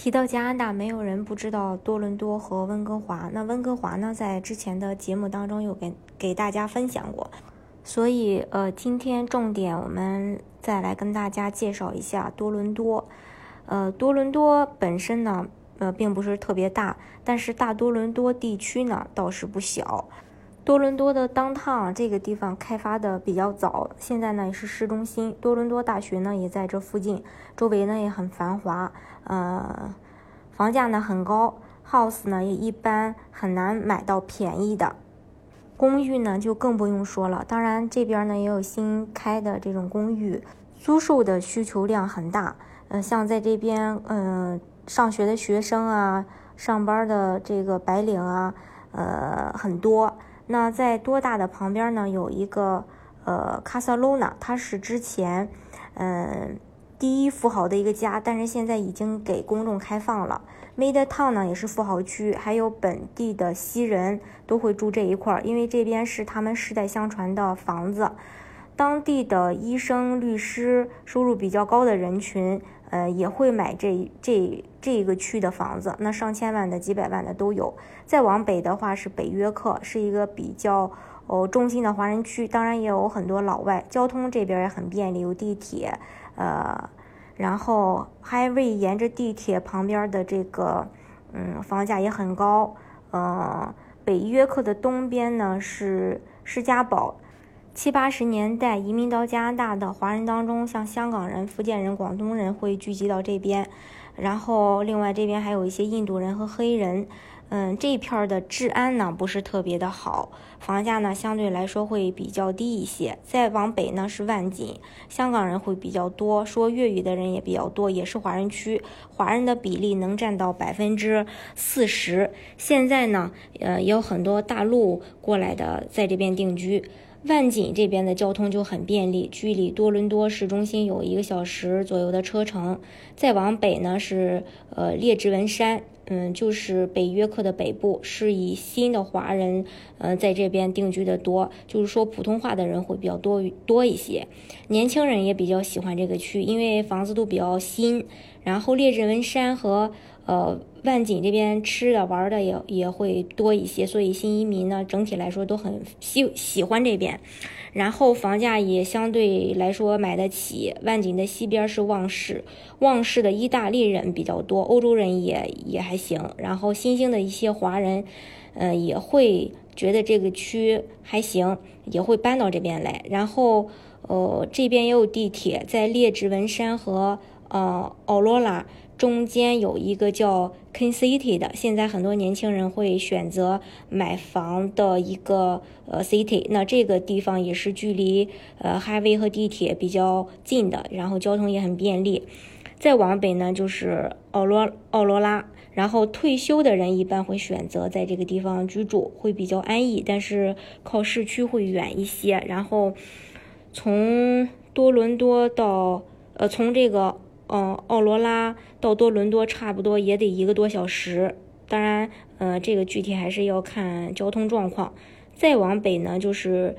提到加拿大，没有人不知道多伦多和温哥华。那温哥华呢，在之前的节目当中有给给大家分享过，所以呃，今天重点我们再来跟大家介绍一下多伦多。呃，多伦多本身呢，呃，并不是特别大，但是大多伦多地区呢倒是不小。多伦多的当趟这个地方开发的比较早，现在呢也是市中心。多伦多大学呢也在这附近，周围呢也很繁华。呃，房价呢很高，house 呢也一般很难买到便宜的，公寓呢就更不用说了。当然这边呢也有新开的这种公寓，租售的需求量很大。呃，像在这边，嗯，上学的学生啊，上班的这个白领啊，呃，很多。那在多大的旁边呢有一个呃卡萨罗纳，它是之前，嗯。第一富豪的一个家，但是现在已经给公众开放了。Made Town 呢也是富豪区，还有本地的西人都会住这一块儿，因为这边是他们世代相传的房子。当地的医生、律师收入比较高的人群，呃，也会买这这这个区的房子。那上千万的、几百万的都有。再往北的话是北约克，是一个比较哦中心的华人区，当然也有很多老外。交通这边也很便利，有地铁。呃，然后 Highway 沿着地铁旁边的这个，嗯，房价也很高。呃，北约克的东边呢是施加堡，七八十年代移民到加拿大的华人当中，像香港人、福建人、广东人会聚集到这边，然后另外这边还有一些印度人和黑人。嗯，这一片的治安呢不是特别的好，房价呢相对来说会比较低一些。再往北呢是万锦，香港人会比较多，说粤语的人也比较多，也是华人区，华人的比例能占到百分之四十。现在呢，呃，也有很多大陆过来的在这边定居。万锦这边的交通就很便利，距离多伦多市中心有一个小时左右的车程。再往北呢是呃列治文山。嗯，就是北约克的北部，是以新的华人，嗯，在这边定居的多，就是说普通话的人会比较多多一些，年轻人也比较喜欢这个区，因为房子都比较新。然后列治文山和呃万锦这边吃的玩的也也会多一些，所以新移民呢整体来说都很喜喜欢这边。然后房价也相对来说买得起。万锦的西边是旺市，旺市的意大利人比较多，欧洲人也也还行。然后新兴的一些华人，呃，也会觉得这个区还行，也会搬到这边来。然后，呃，这边也有地铁，在列治文山和呃奥罗拉。中间有一个叫 Ken City 的，现在很多年轻人会选择买房的一个呃 city。那这个地方也是距离呃 Highway 和地铁比较近的，然后交通也很便利。再往北呢就是奥罗奥罗拉，然后退休的人一般会选择在这个地方居住，会比较安逸，但是靠市区会远一些。然后从多伦多到呃从这个。嗯，奥罗拉到多伦多差不多也得一个多小时。当然，呃，这个具体还是要看交通状况。再往北呢，就是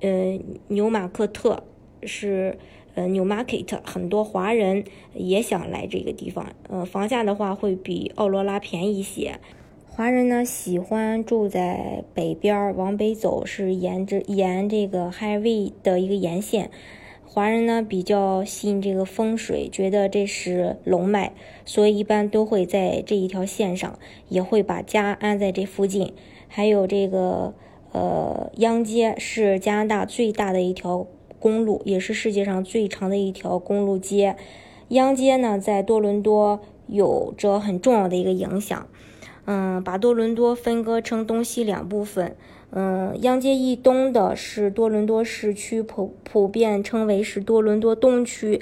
呃纽马克特，是呃 New Market，很多华人也想来这个地方。呃，房价的话会比奥罗拉便宜一些。华人呢喜欢住在北边儿，往北走是沿着沿这个 Highway 的一个沿线。华人呢比较信这个风水，觉得这是龙脉，所以一般都会在这一条线上，也会把家安在这附近。还有这个呃，央街是加拿大最大的一条公路，也是世界上最长的一条公路街。央街呢，在多伦多有着很重要的一个影响，嗯，把多伦多分割成东西两部分。嗯，央街以东的是多伦多市区，普普遍称为是多伦多东区。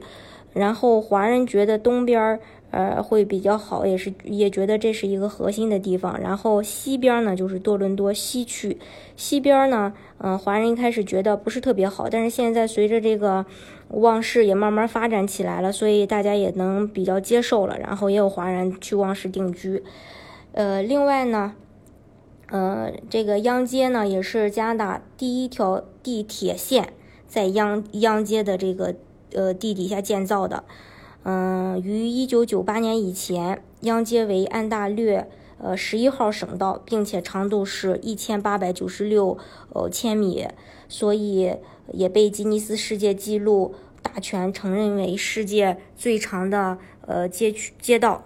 然后华人觉得东边儿呃会比较好，也是也觉得这是一个核心的地方。然后西边呢就是多伦多西区，西边呢，嗯，华人一开始觉得不是特别好，但是现在随着这个旺市也慢慢发展起来了，所以大家也能比较接受了。然后也有华人去旺市定居。呃，另外呢。呃，这个央街呢，也是加拿大第一条地铁线，在央央街的这个呃地底下建造的。嗯，于一九九八年以前央街为安大略呃十一号省道，并且长度是一千八百九十六呃千米，所以也被吉尼斯世界纪录大全承认为世界最长的呃街区街道。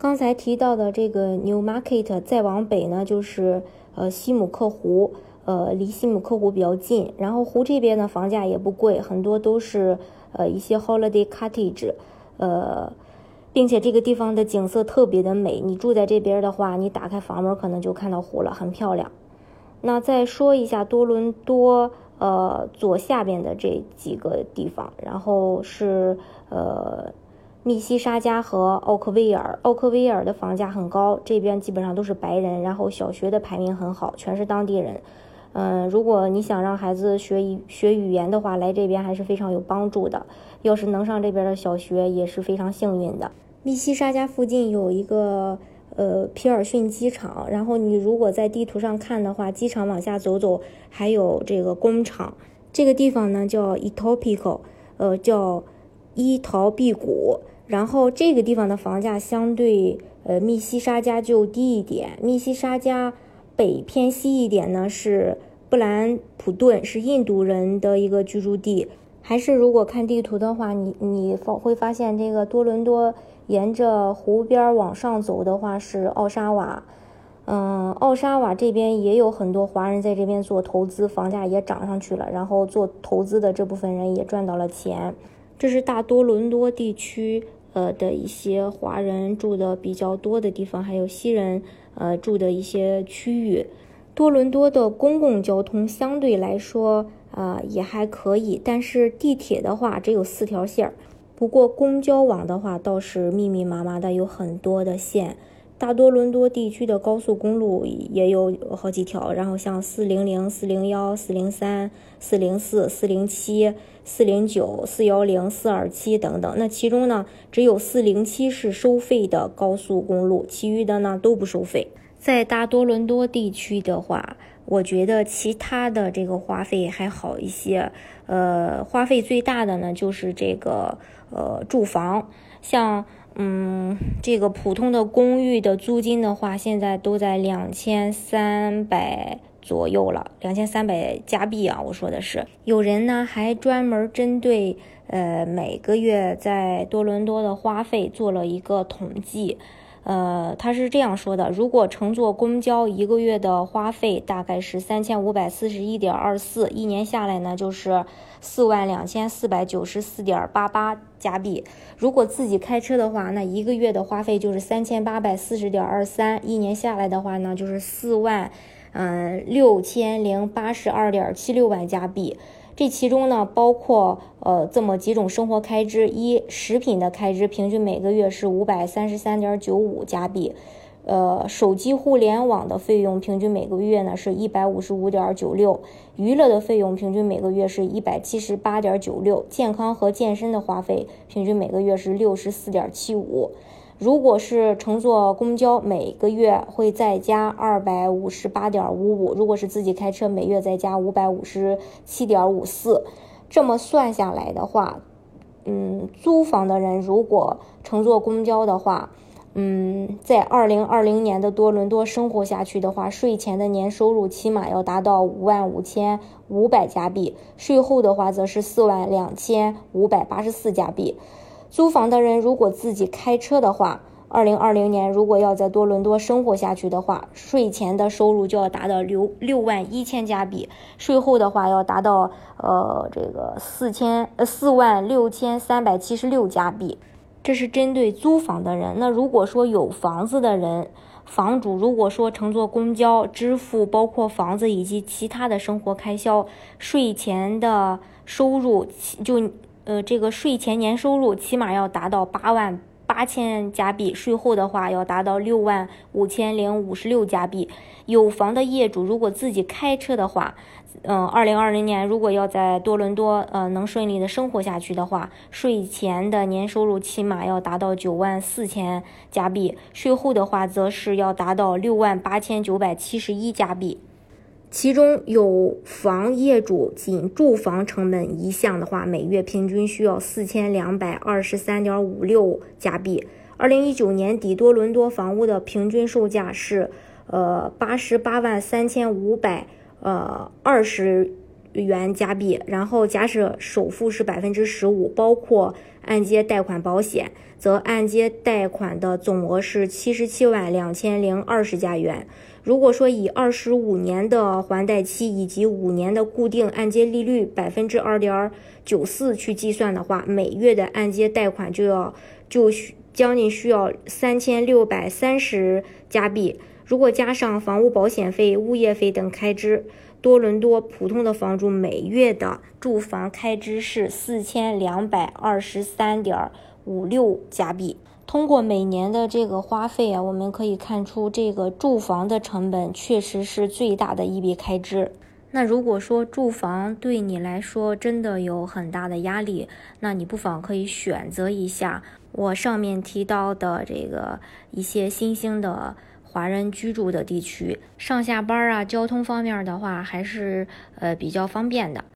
刚才提到的这个 New Market，再往北呢就是呃西姆克湖，呃离西姆克湖比较近，然后湖这边的房价也不贵，很多都是。呃，一些 holiday cottage，呃，并且这个地方的景色特别的美。你住在这边的话，你打开房门可能就看到湖了，很漂亮。那再说一下多伦多，呃，左下边的这几个地方，然后是呃密西沙加和奥克威尔。奥克威尔的房价很高，这边基本上都是白人，然后小学的排名很好，全是当地人。嗯，如果你想让孩子学语学语言的话，来这边还是非常有帮助的。要是能上这边的小学，也是非常幸运的。密西沙加附近有一个呃皮尔逊机场，然后你如果在地图上看的话，机场往下走走，还有这个工厂。这个地方呢叫 Etopico，呃叫伊陶毕谷。然后这个地方的房价相对呃密西沙加就低一点，密西沙加。北偏西一点呢是布兰普顿，是印度人的一个居住地。还是如果看地图的话，你你发会发现这个多伦多沿着湖边往上走的话是奥沙瓦。嗯，奥沙瓦这边也有很多华人在这边做投资，房价也涨上去了。然后做投资的这部分人也赚到了钱。这是大多伦多地区呃的一些华人住的比较多的地方，还有西人。呃，住的一些区域，多伦多的公共交通相对来说啊也还可以，但是地铁的话只有四条线儿，不过公交网的话倒是密密麻麻的有很多的线。大多伦多地区的高速公路也有好几条，然后像四零零、四零幺、四零三、四零四、四零七、四零九、四幺零、四二七等等。那其中呢，只有四零七是收费的高速公路，其余的呢都不收费。在大多伦多地区的话，我觉得其他的这个花费还好一些。呃，花费最大的呢就是这个呃住房，像。嗯，这个普通的公寓的租金的话，现在都在两千三百左右了，两千三百加币啊，我说的是。有人呢还专门针对呃每个月在多伦多的花费做了一个统计。呃，他是这样说的：如果乘坐公交一个月的花费大概是三千五百四十一点二四，一年下来呢就是四万两千四百九十四点八八加币。如果自己开车的话，那一个月的花费就是三千八百四十点二三，一年下来的话呢就是四万嗯六千零八十二点七六万加币。这其中呢，包括呃这么几种生活开支：一、食品的开支，平均每个月是五百三十三点九五加币；呃，手机互联网的费用，平均每个月呢是一百五十五点九六；娱乐的费用，平均每个月是一百七十八点九六；健康和健身的花费，平均每个月是六十四点七五。如果是乘坐公交，每个月会再加二百五十八点五五；如果是自己开车，每月再加五百五十七点五四。这么算下来的话，嗯，租房的人如果乘坐公交的话，嗯，在二零二零年的多伦多生活下去的话，税前的年收入起码要达到五万五千五百加币，税后的话则是四万两千五百八十四加币。租房的人如果自己开车的话，二零二零年如果要在多伦多生活下去的话，税前的收入就要达到六六万一千加币，税后的话要达到呃这个四千呃四万六千三百七十六加币。这是针对租房的人。那如果说有房子的人，房主如果说乘坐公交支付包括房子以及其他的生活开销，税前的收入就。呃，这个税前年收入起码要达到八万八千加币，税后的话要达到六万五千零五十六加币。有房的业主如果自己开车的话，嗯，二零二零年如果要在多伦多呃能顺利的生活下去的话，税前的年收入起码要达到九万四千加币，税后的话则是要达到六万八千九百七十一加币。其中有房业主仅住房成本一项的话，每月平均需要四千两百二十三点五六加币。二零一九年底，多伦多房屋的平均售价是呃八十八万三千五百呃二十元加币。然后假设首付是百分之十五，包括按揭贷款保险，则按揭贷款的总额是七十七万两千零二十加元。如果说以二十五年的还贷期以及五年的固定按揭利率百分之二点九四去计算的话，每月的按揭贷款就要就需将近需要三千六百三十加币。如果加上房屋保险费、物业费等开支，多伦多普通的房主每月的住房开支是四千两百二十三点五六加币。通过每年的这个花费啊，我们可以看出这个住房的成本确实是最大的一笔开支。那如果说住房对你来说真的有很大的压力，那你不妨可以选择一下我上面提到的这个一些新兴的华人居住的地区，上下班啊，交通方面的话还是呃比较方便的。